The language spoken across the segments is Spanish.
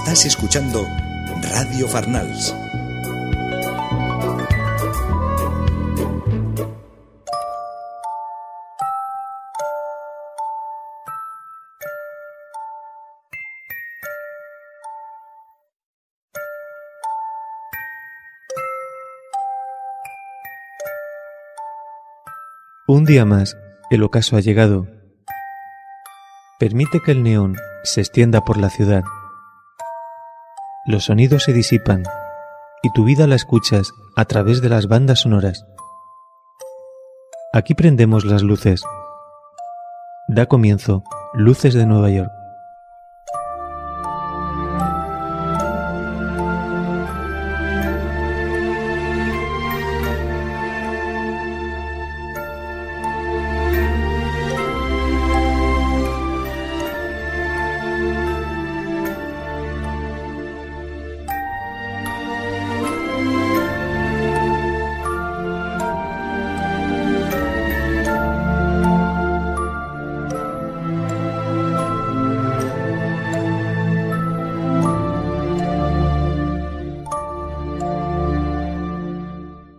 Estás escuchando Radio Farnals. Un día más, el ocaso ha llegado. Permite que el neón se extienda por la ciudad. Los sonidos se disipan y tu vida la escuchas a través de las bandas sonoras. Aquí prendemos las luces. Da comienzo Luces de Nueva York.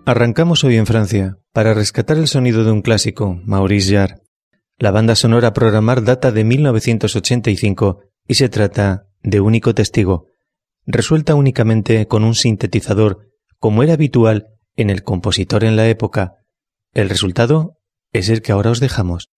Arrancamos hoy en Francia para rescatar el sonido de un clásico, Maurice Jarre. La banda sonora programar data de 1985 y se trata de Único Testigo, resuelta únicamente con un sintetizador, como era habitual en el compositor en la época. El resultado es el que ahora os dejamos.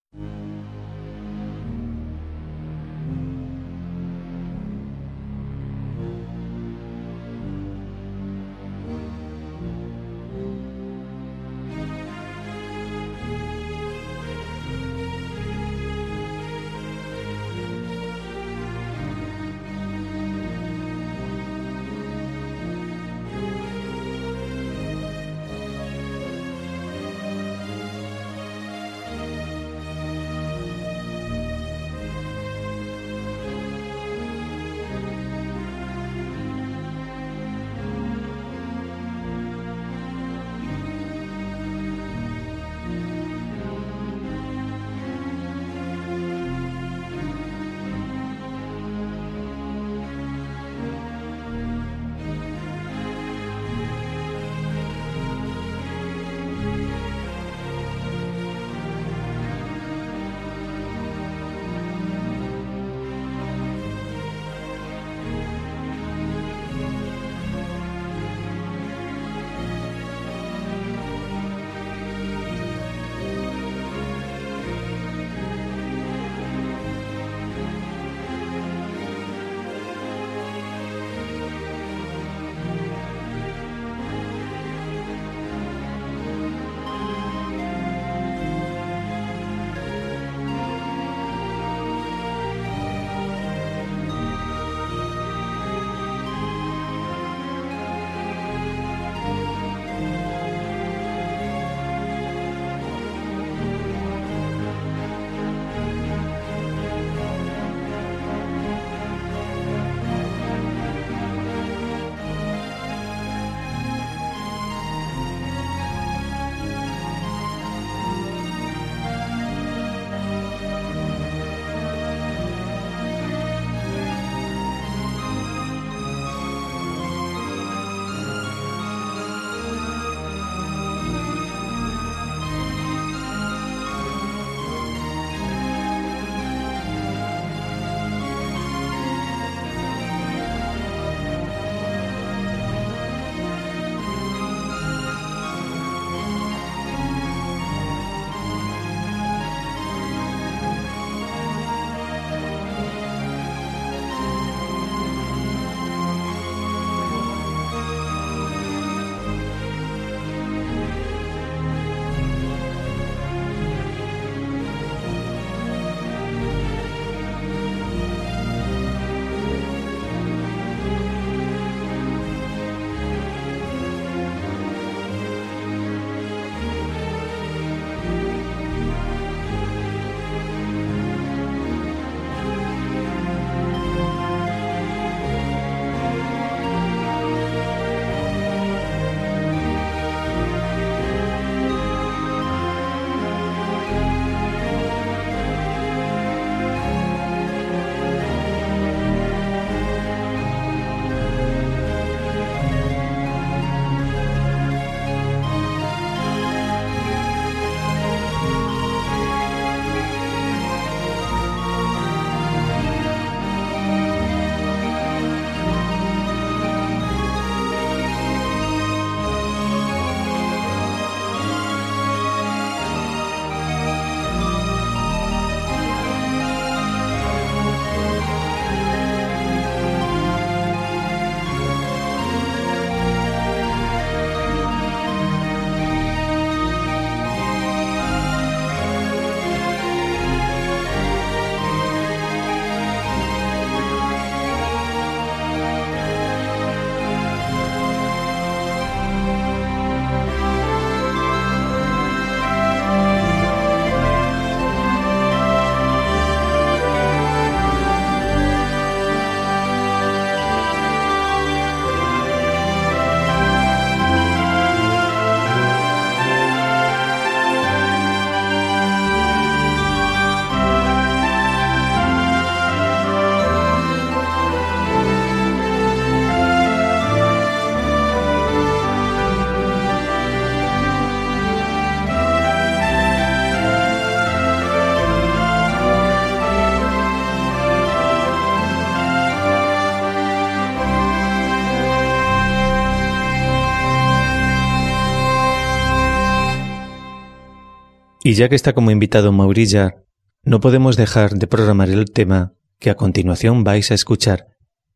Y ya que está como invitado Maurilla, no podemos dejar de programar el tema que a continuación vais a escuchar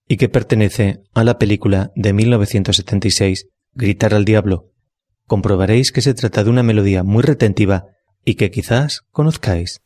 y que pertenece a la película de 1976 Gritar al Diablo. Comprobaréis que se trata de una melodía muy retentiva y que quizás conozcáis.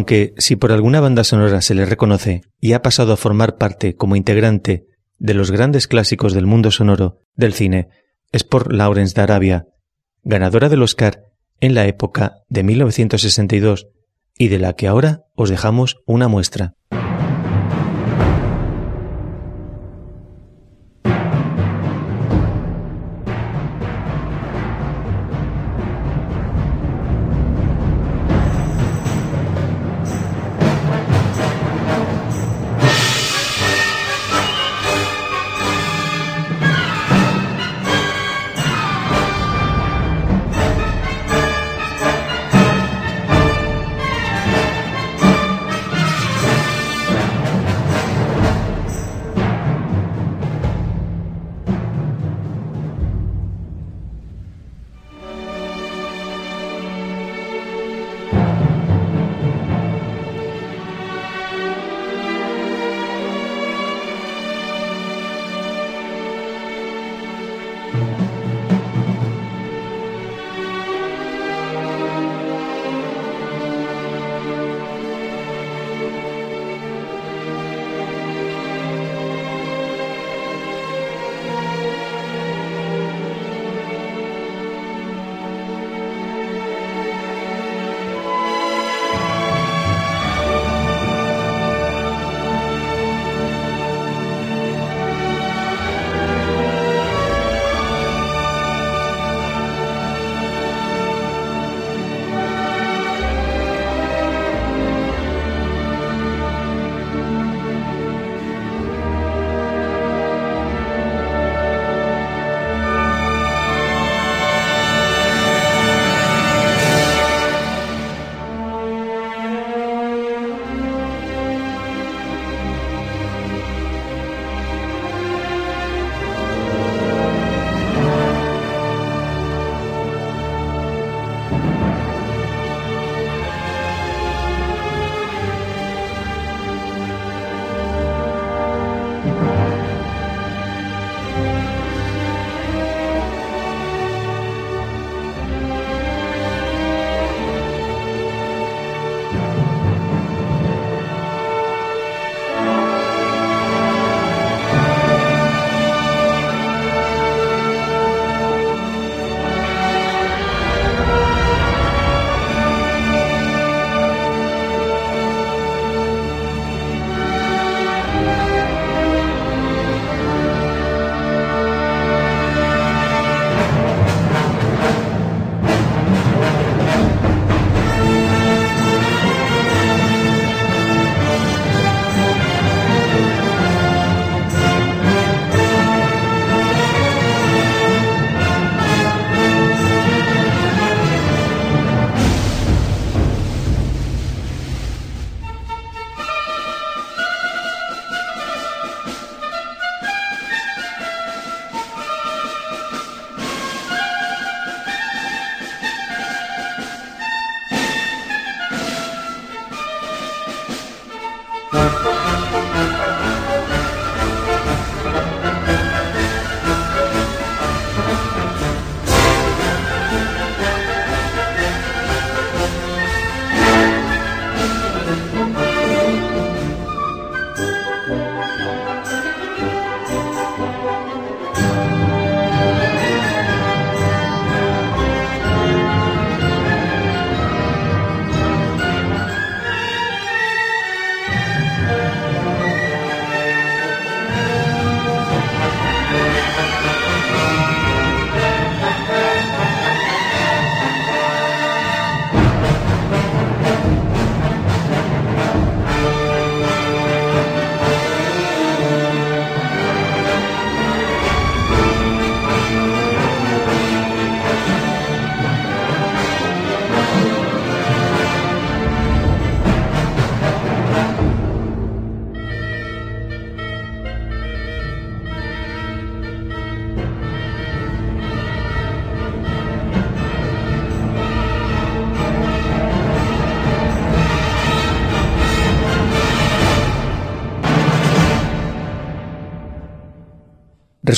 Aunque si por alguna banda sonora se le reconoce y ha pasado a formar parte como integrante de los grandes clásicos del mundo sonoro del cine, es por Lawrence de Arabia, ganadora del Oscar en la época de 1962 y de la que ahora os dejamos una muestra.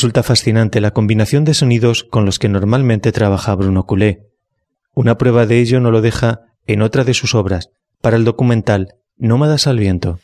Resulta fascinante la combinación de sonidos con los que normalmente trabaja Bruno Coulet. Una prueba de ello no lo deja en otra de sus obras, para el documental Nómadas al viento.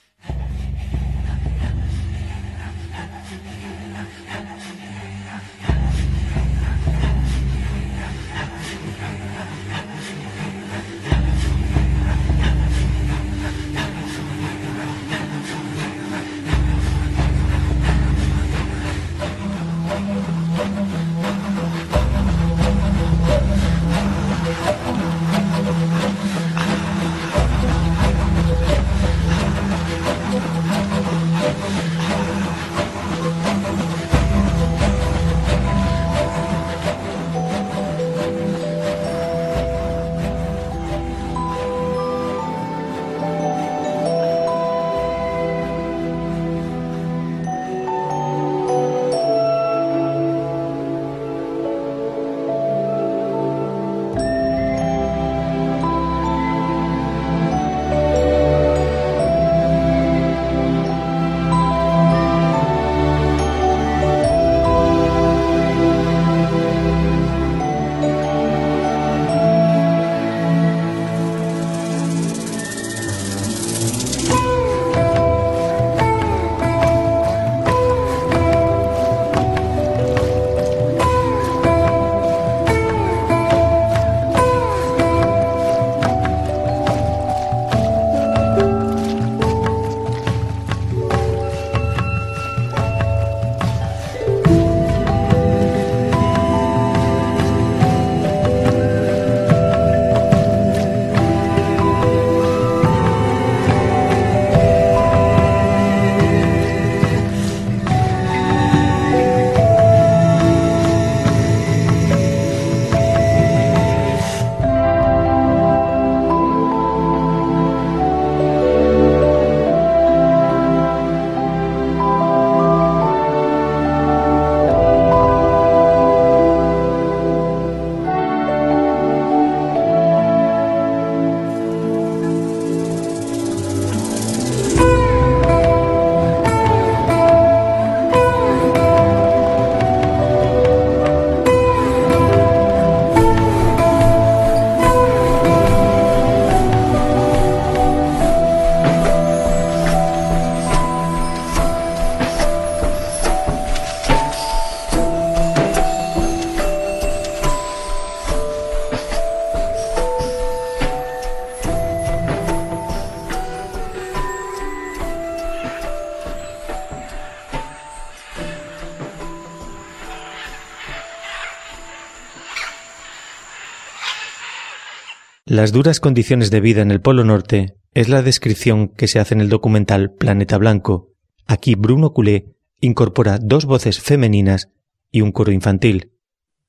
Las duras condiciones de vida en el Polo Norte es la descripción que se hace en el documental Planeta Blanco. Aquí Bruno Coulet incorpora dos voces femeninas y un coro infantil,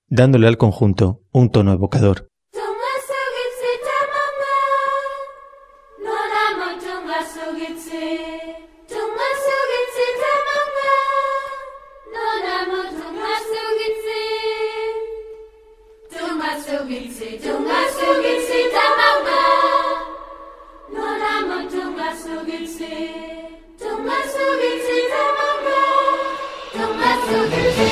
dándole al conjunto un tono evocador. Don't let with me.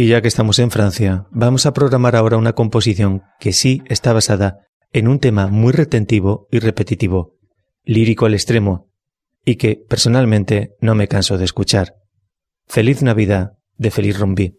Y ya que estamos en Francia, vamos a programar ahora una composición que sí está basada en un tema muy retentivo y repetitivo, lírico al extremo, y que personalmente no me canso de escuchar. Feliz Navidad de Feliz Rombí.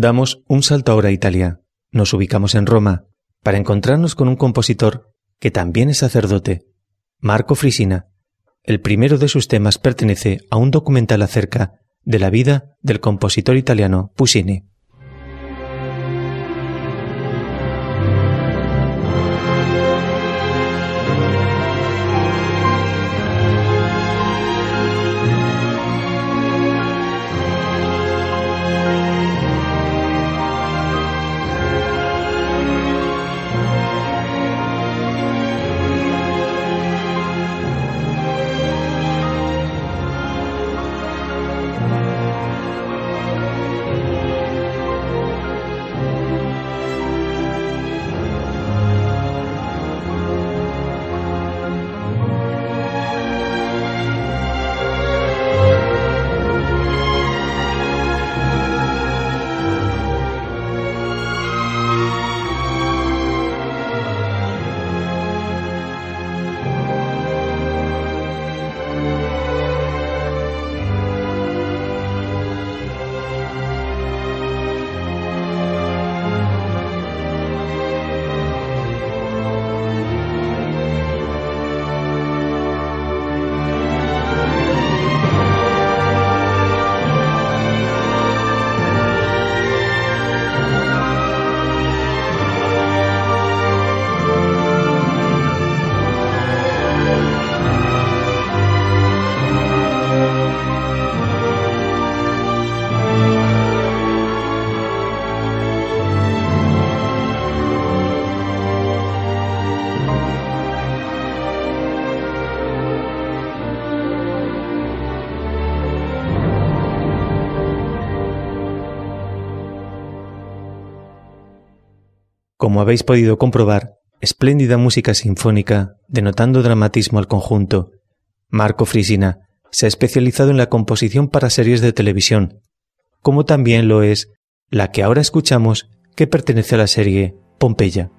Damos un salto ahora a Italia. Nos ubicamos en Roma para encontrarnos con un compositor que también es sacerdote, Marco Frisina. El primero de sus temas pertenece a un documental acerca de la vida del compositor italiano Puccini. Habéis podido comprobar, espléndida música sinfónica, denotando dramatismo al conjunto. Marco Frisina se ha especializado en la composición para series de televisión, como también lo es la que ahora escuchamos que pertenece a la serie Pompeya.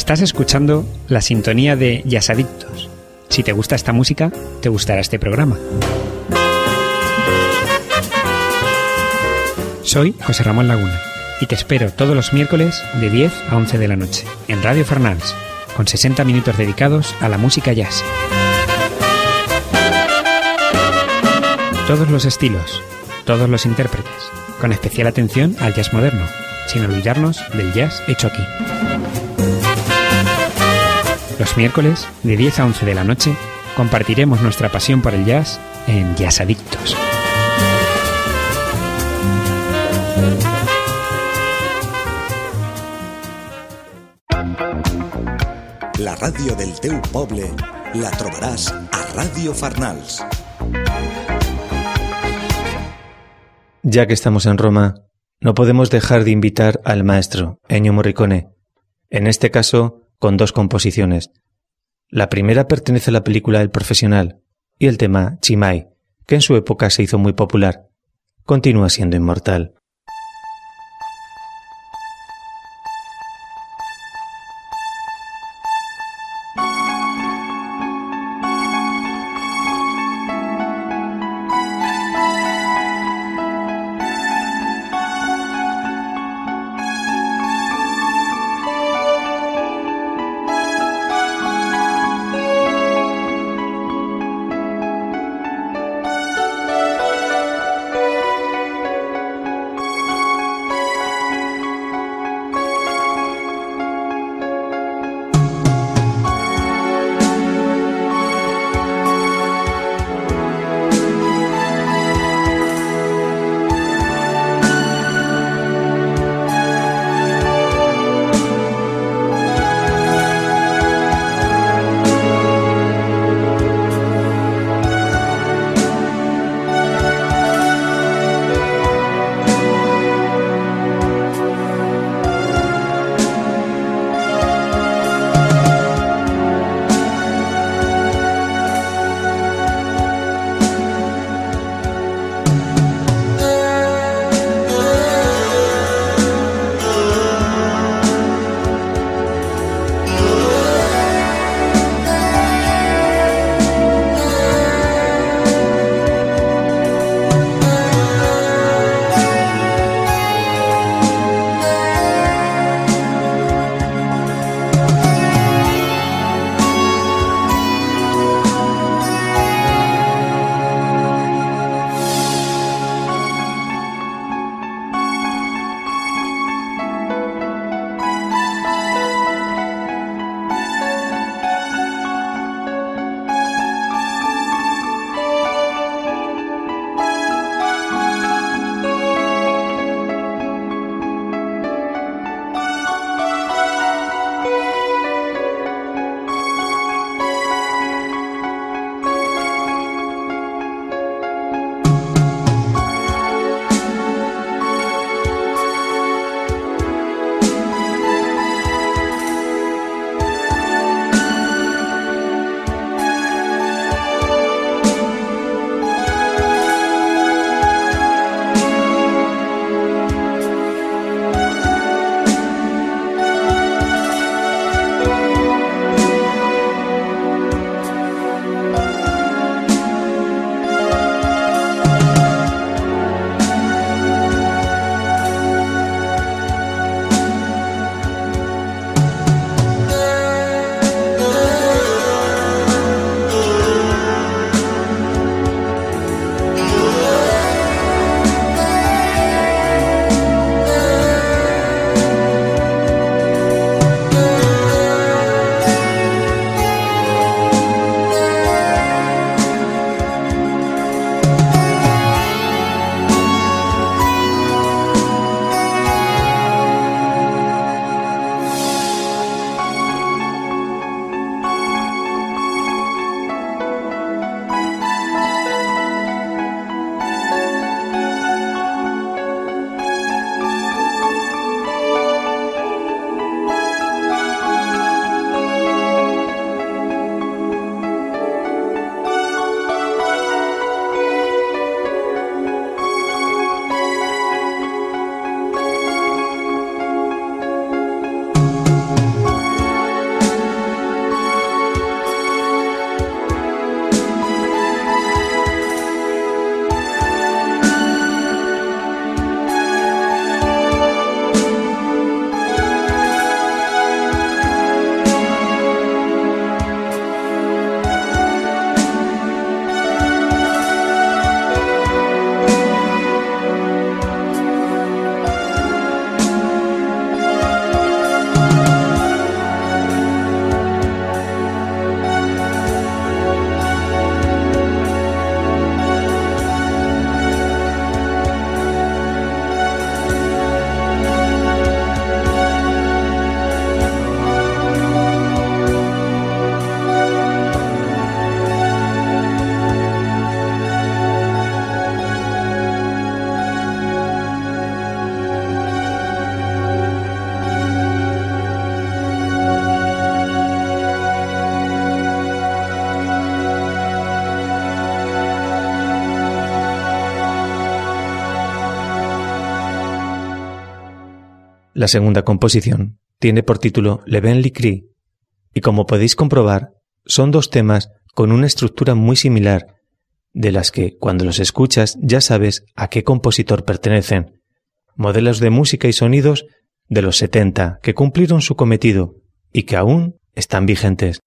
Estás escuchando la sintonía de Yasadictos. Si te gusta esta música, te gustará este programa. Soy José Ramón Laguna y te espero todos los miércoles de 10 a 11 de la noche en Radio Fernals, con 60 minutos dedicados a la música jazz. Todos los estilos, todos los intérpretes, con especial atención al jazz moderno, sin olvidarnos del jazz hecho aquí. Los miércoles, de 10 a 11 de la noche, compartiremos nuestra pasión por el jazz en Jazz Adictos. La ràdio del teu poble la trobaràs a Ràdio Farnals. Ya que estamos en Roma, no podemos dejar de invitar al maestro Ennio Morricone, en este caso con dos composiciones. La primera pertenece a la película El Profesional y el tema Chimay, que en su época se hizo muy popular, continúa siendo inmortal. La segunda composición tiene por título Le Ben Cri y como podéis comprobar, son dos temas con una estructura muy similar, de las que, cuando los escuchas, ya sabes a qué compositor pertenecen. Modelos de música y sonidos de los 70 que cumplieron su cometido y que aún están vigentes.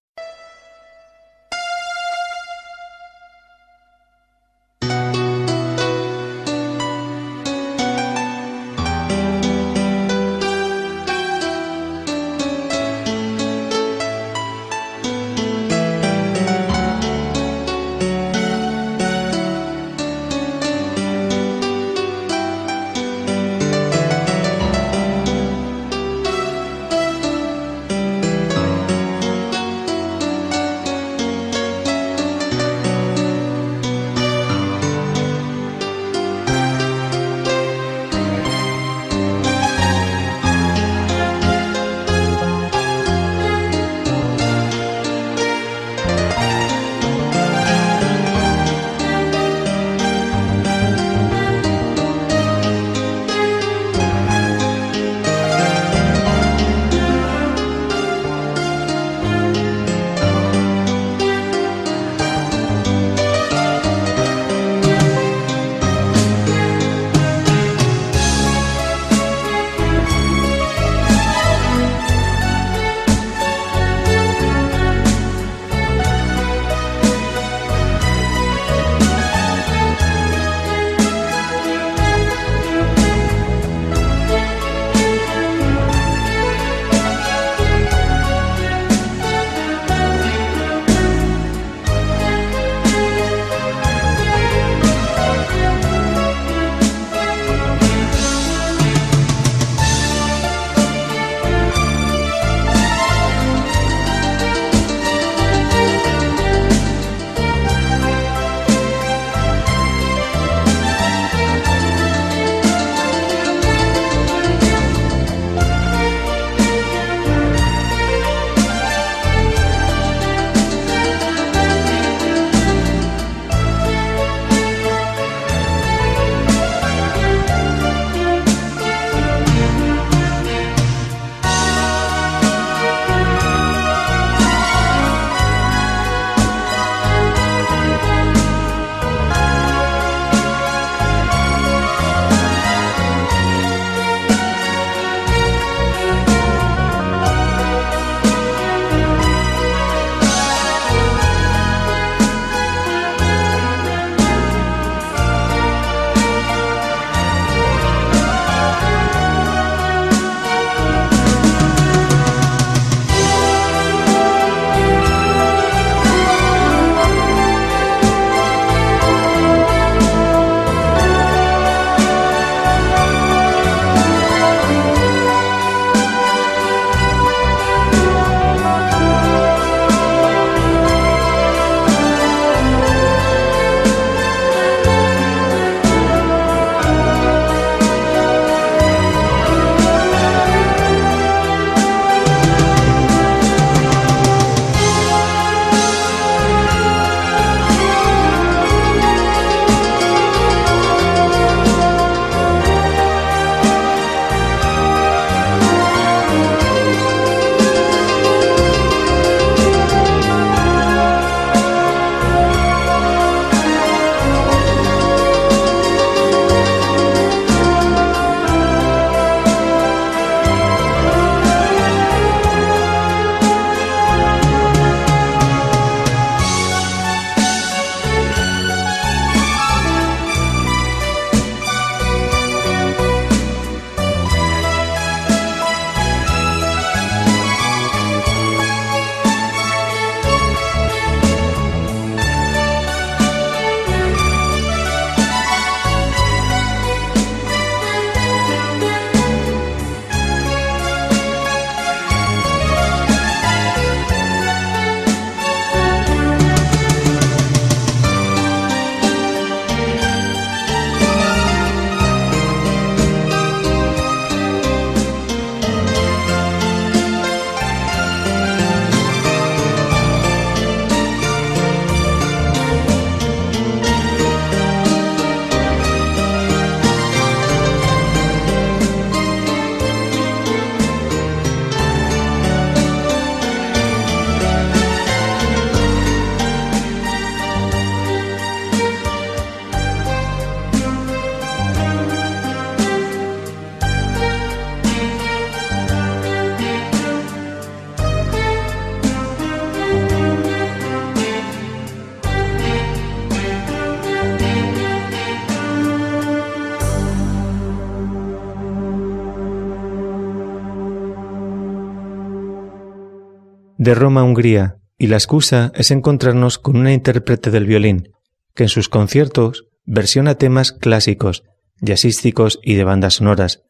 De Roma a Hungría, y la excusa es encontrarnos con una intérprete del violín, que en sus conciertos versiona temas clásicos, jazzísticos y de bandas sonoras.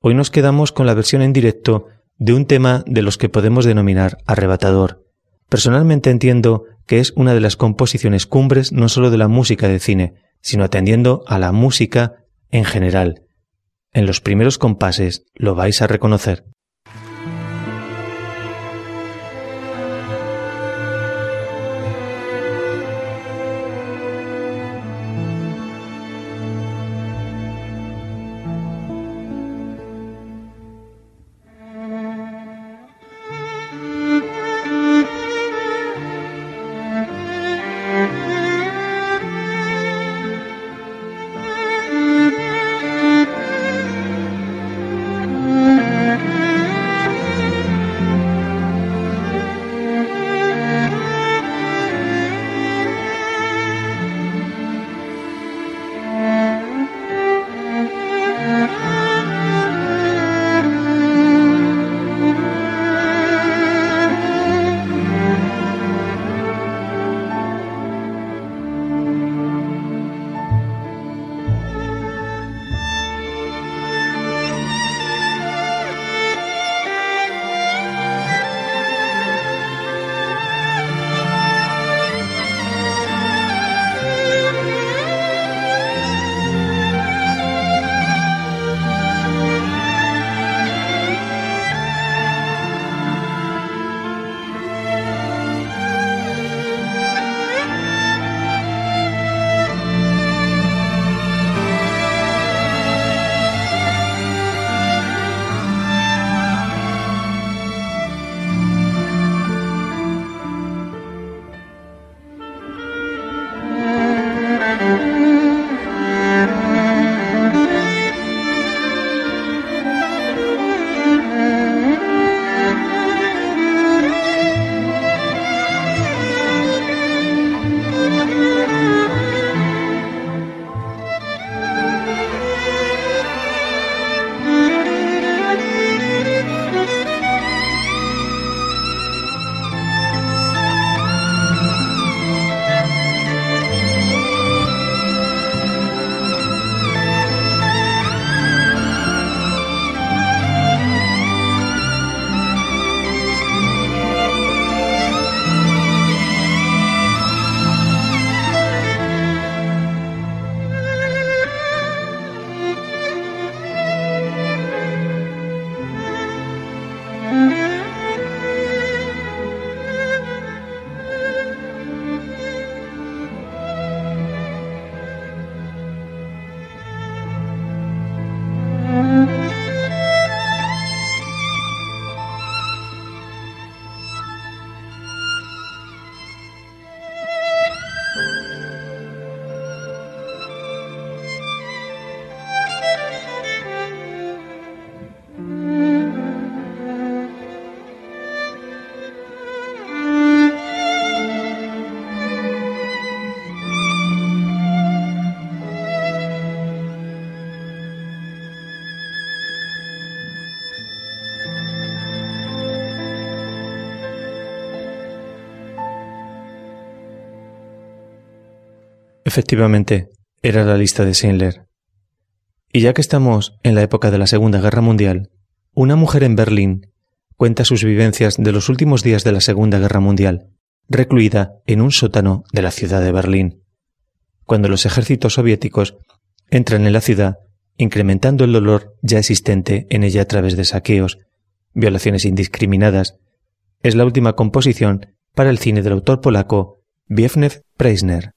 Hoy nos quedamos con la versión en directo de un tema de los que podemos denominar arrebatador. Personalmente entiendo que es una de las composiciones cumbres no solo de la música de cine, sino atendiendo a la música en general. En los primeros compases lo vais a reconocer. Efectivamente, era la lista de Schindler. Y ya que estamos en la época de la Segunda Guerra Mundial, una mujer en Berlín cuenta sus vivencias de los últimos días de la Segunda Guerra Mundial, recluida en un sótano de la ciudad de Berlín. Cuando los ejércitos soviéticos entran en la ciudad, incrementando el dolor ya existente en ella a través de saqueos, violaciones indiscriminadas, es la última composición para el cine del autor polaco Wiewnew Preisner.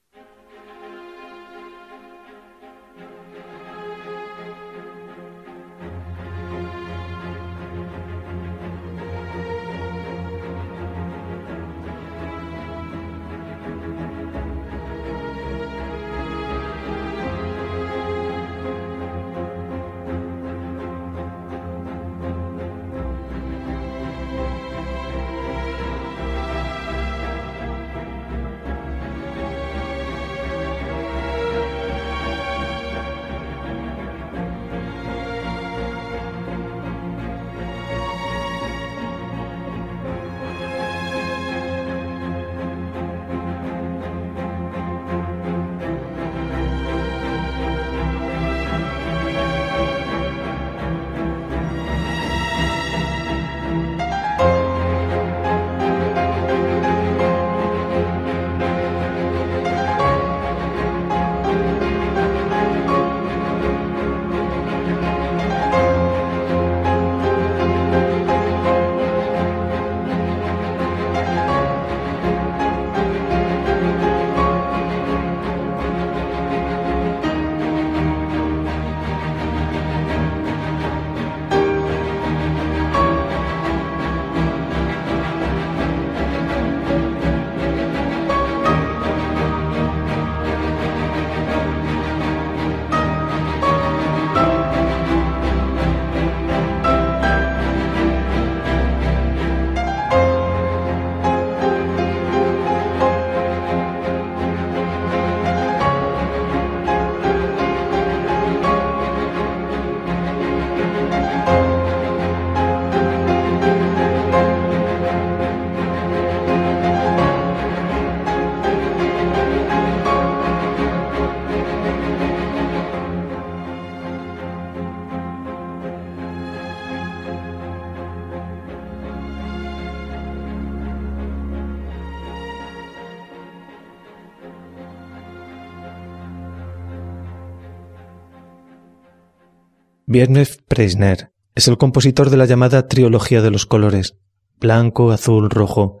Biernev Preisner es el compositor de la llamada Trilogía de los Colores, blanco, azul, rojo,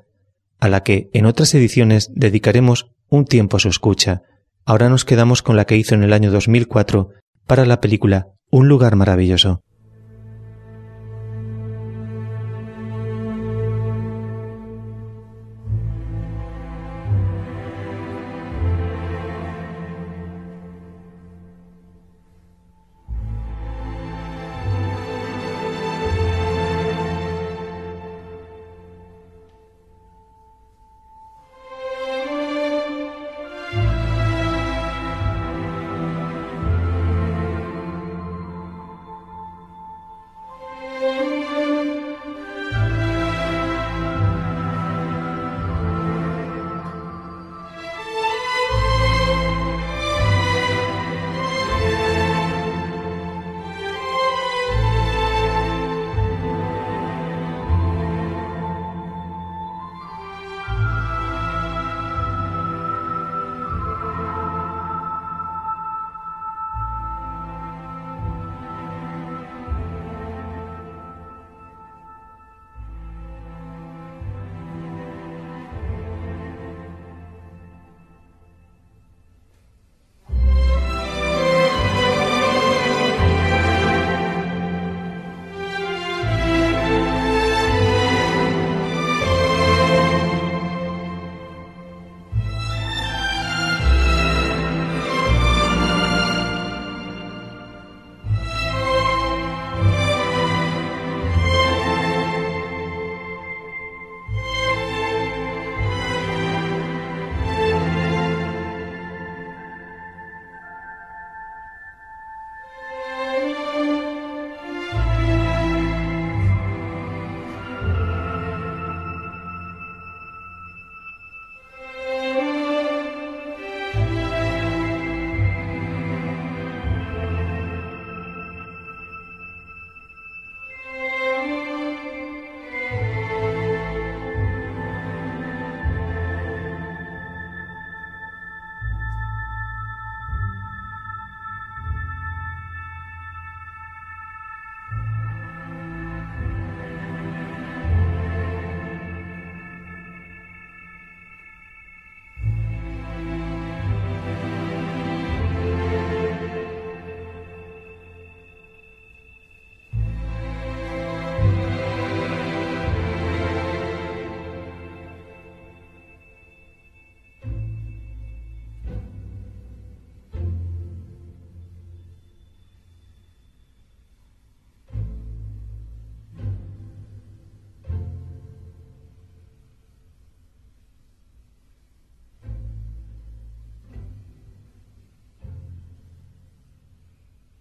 a la que en otras ediciones dedicaremos un tiempo a su escucha. Ahora nos quedamos con la que hizo en el año 2004 para la película Un lugar maravilloso.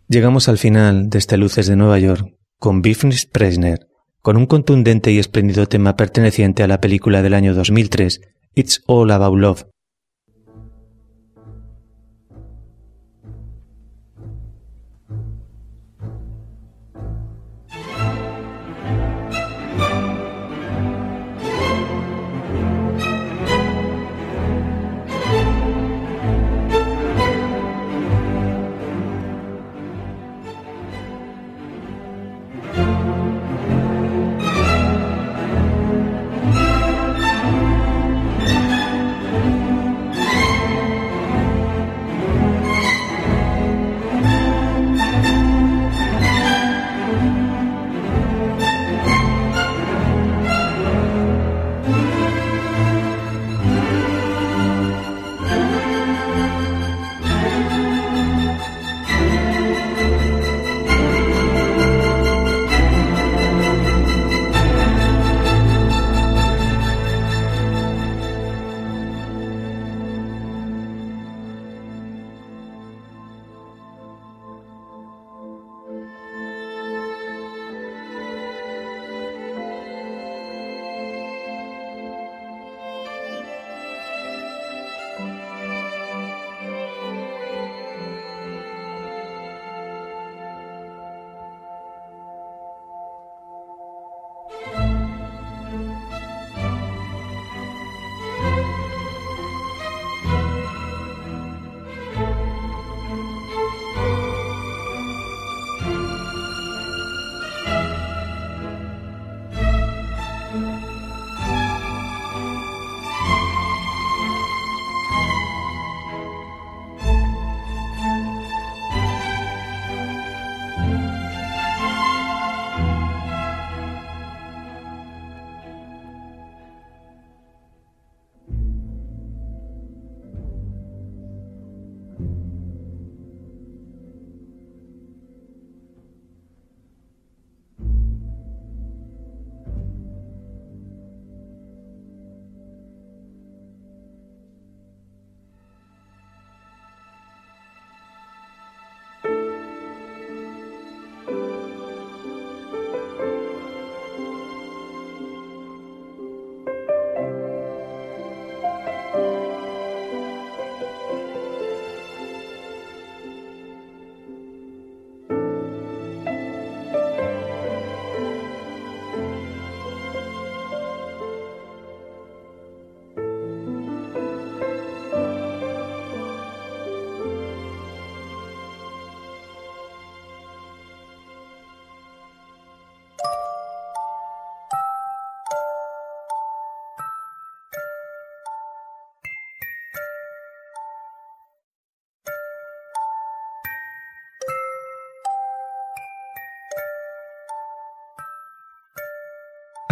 Llegamos al final de este Luces de Nueva York con Biffnis Presner, con un contundente y espléndido tema perteneciente a la película del año 2003, It's All About Love,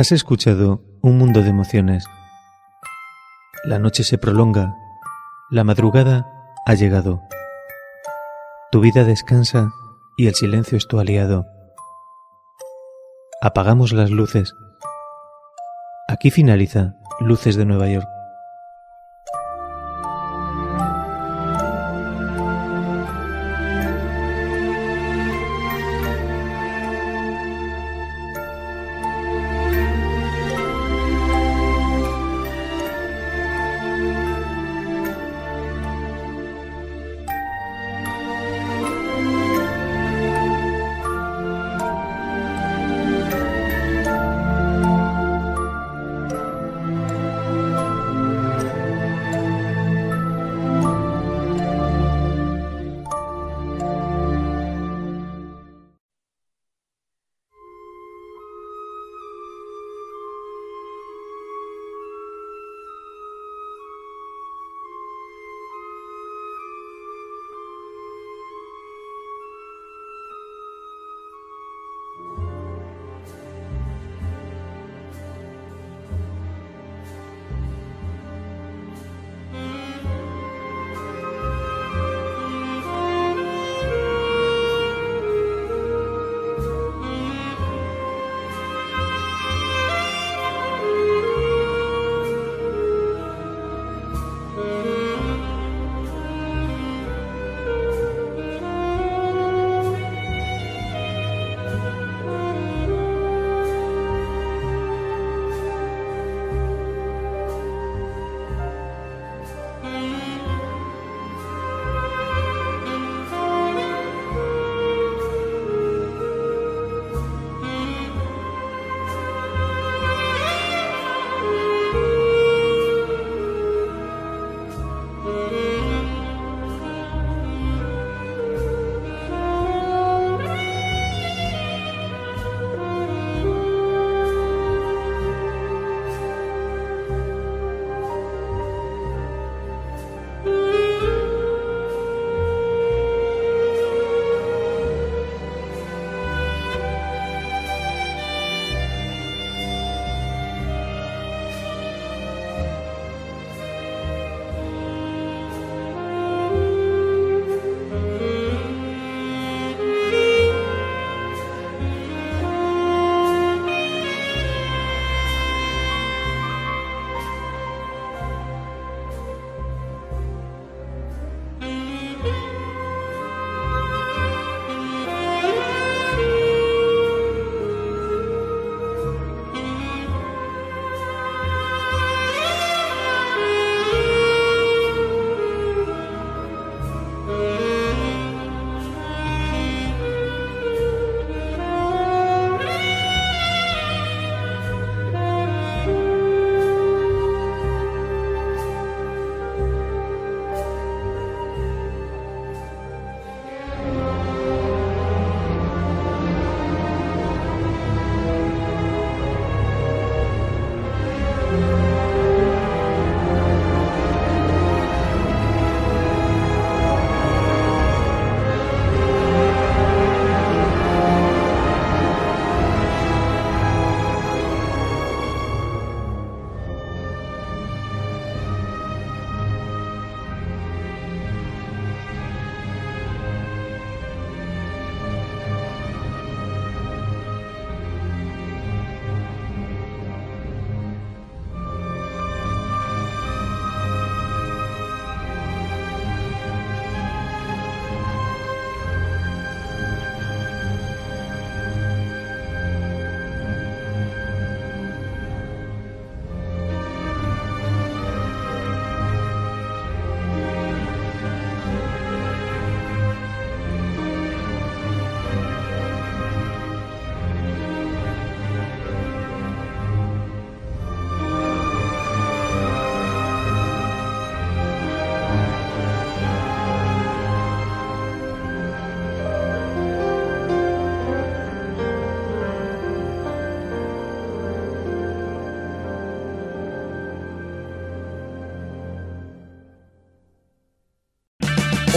Has escuchado un mundo de emociones. La noche se prolonga, la madrugada ha llegado. Tu vida descansa y el silencio es tu aliado. Apagamos las luces. Aquí finaliza Luces de Nueva York.